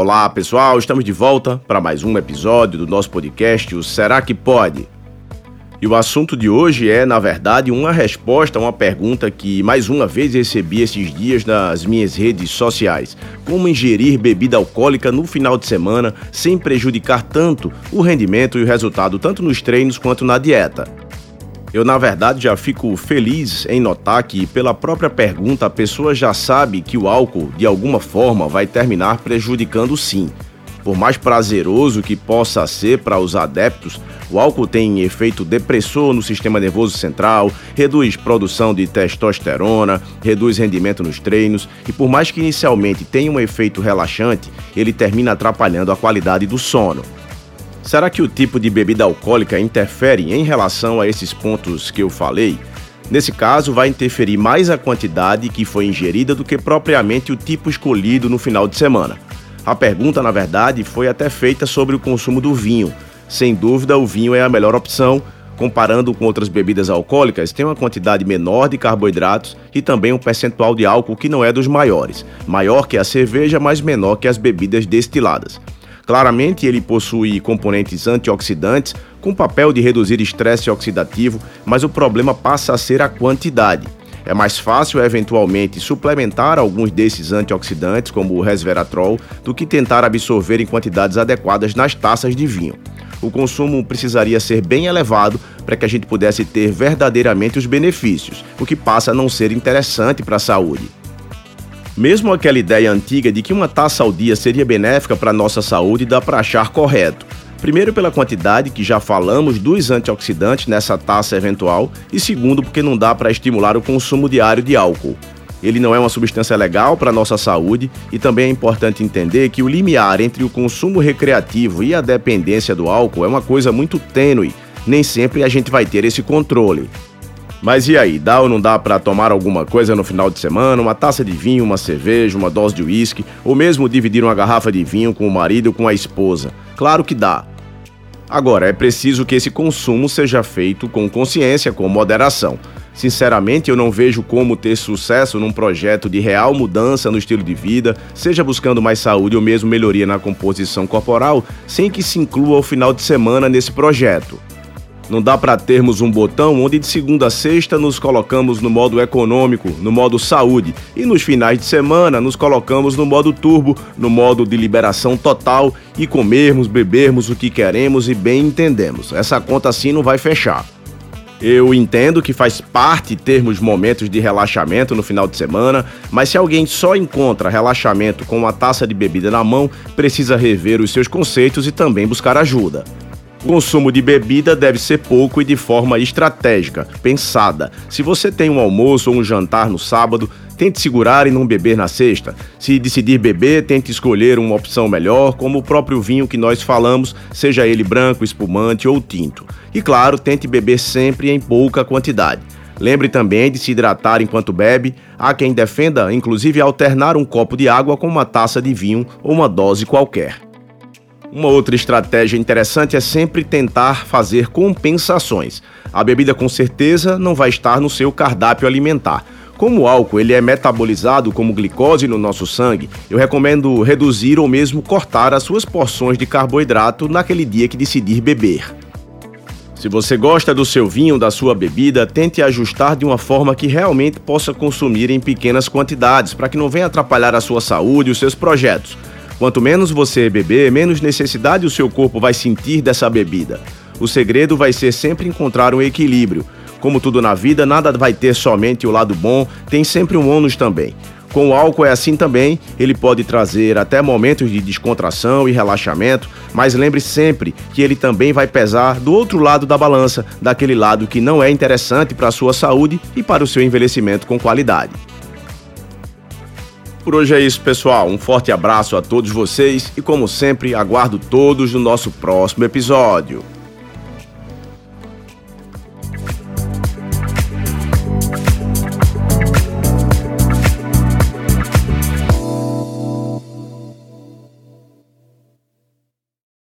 Olá pessoal, estamos de volta para mais um episódio do nosso podcast, o Será que Pode? E o assunto de hoje é, na verdade, uma resposta a uma pergunta que mais uma vez recebi esses dias nas minhas redes sociais: como ingerir bebida alcoólica no final de semana sem prejudicar tanto o rendimento e o resultado, tanto nos treinos quanto na dieta? Eu, na verdade, já fico feliz em notar que, pela própria pergunta, a pessoa já sabe que o álcool, de alguma forma, vai terminar prejudicando sim. Por mais prazeroso que possa ser para os adeptos, o álcool tem efeito depressor no sistema nervoso central, reduz produção de testosterona, reduz rendimento nos treinos e, por mais que inicialmente tenha um efeito relaxante, ele termina atrapalhando a qualidade do sono. Será que o tipo de bebida alcoólica interfere em relação a esses pontos que eu falei? Nesse caso, vai interferir mais a quantidade que foi ingerida do que propriamente o tipo escolhido no final de semana. A pergunta, na verdade, foi até feita sobre o consumo do vinho. Sem dúvida, o vinho é a melhor opção. Comparando com outras bebidas alcoólicas, tem uma quantidade menor de carboidratos e também um percentual de álcool que não é dos maiores, maior que a cerveja, mas menor que as bebidas destiladas. Claramente, ele possui componentes antioxidantes com papel de reduzir estresse oxidativo, mas o problema passa a ser a quantidade. É mais fácil, eventualmente, suplementar alguns desses antioxidantes, como o resveratrol, do que tentar absorver em quantidades adequadas nas taças de vinho. O consumo precisaria ser bem elevado para que a gente pudesse ter verdadeiramente os benefícios, o que passa a não ser interessante para a saúde. Mesmo aquela ideia antiga de que uma taça ao dia seria benéfica para nossa saúde dá para achar correto. Primeiro, pela quantidade que já falamos dos antioxidantes nessa taça eventual, e segundo, porque não dá para estimular o consumo diário de álcool. Ele não é uma substância legal para nossa saúde e também é importante entender que o limiar entre o consumo recreativo e a dependência do álcool é uma coisa muito tênue. Nem sempre a gente vai ter esse controle. Mas e aí, dá ou não dá para tomar alguma coisa no final de semana? Uma taça de vinho, uma cerveja, uma dose de uísque, ou mesmo dividir uma garrafa de vinho com o marido ou com a esposa? Claro que dá. Agora, é preciso que esse consumo seja feito com consciência, com moderação. Sinceramente, eu não vejo como ter sucesso num projeto de real mudança no estilo de vida, seja buscando mais saúde ou mesmo melhoria na composição corporal, sem que se inclua o final de semana nesse projeto. Não dá para termos um botão onde de segunda a sexta nos colocamos no modo econômico, no modo saúde, e nos finais de semana nos colocamos no modo turbo, no modo de liberação total e comermos, bebermos o que queremos e bem entendemos. Essa conta assim não vai fechar. Eu entendo que faz parte termos momentos de relaxamento no final de semana, mas se alguém só encontra relaxamento com uma taça de bebida na mão, precisa rever os seus conceitos e também buscar ajuda. O consumo de bebida deve ser pouco e de forma estratégica, pensada. Se você tem um almoço ou um jantar no sábado, tente segurar e não beber na sexta. Se decidir beber, tente escolher uma opção melhor, como o próprio vinho que nós falamos, seja ele branco, espumante ou tinto. E claro, tente beber sempre em pouca quantidade. Lembre também de se hidratar enquanto bebe. Há quem defenda, inclusive, alternar um copo de água com uma taça de vinho ou uma dose qualquer. Uma outra estratégia interessante é sempre tentar fazer compensações. A bebida com certeza não vai estar no seu cardápio alimentar. Como o álcool ele é metabolizado como glicose no nosso sangue, eu recomendo reduzir ou mesmo cortar as suas porções de carboidrato naquele dia que decidir beber. Se você gosta do seu vinho, da sua bebida, tente ajustar de uma forma que realmente possa consumir em pequenas quantidades, para que não venha atrapalhar a sua saúde e os seus projetos. Quanto menos você beber, menos necessidade o seu corpo vai sentir dessa bebida. O segredo vai ser sempre encontrar um equilíbrio. Como tudo na vida, nada vai ter somente o lado bom, tem sempre um ônus também. Com o álcool é assim também, ele pode trazer até momentos de descontração e relaxamento, mas lembre sempre que ele também vai pesar do outro lado da balança, daquele lado que não é interessante para a sua saúde e para o seu envelhecimento com qualidade. Por hoje é isso, pessoal. Um forte abraço a todos vocês e, como sempre, aguardo todos no nosso próximo episódio.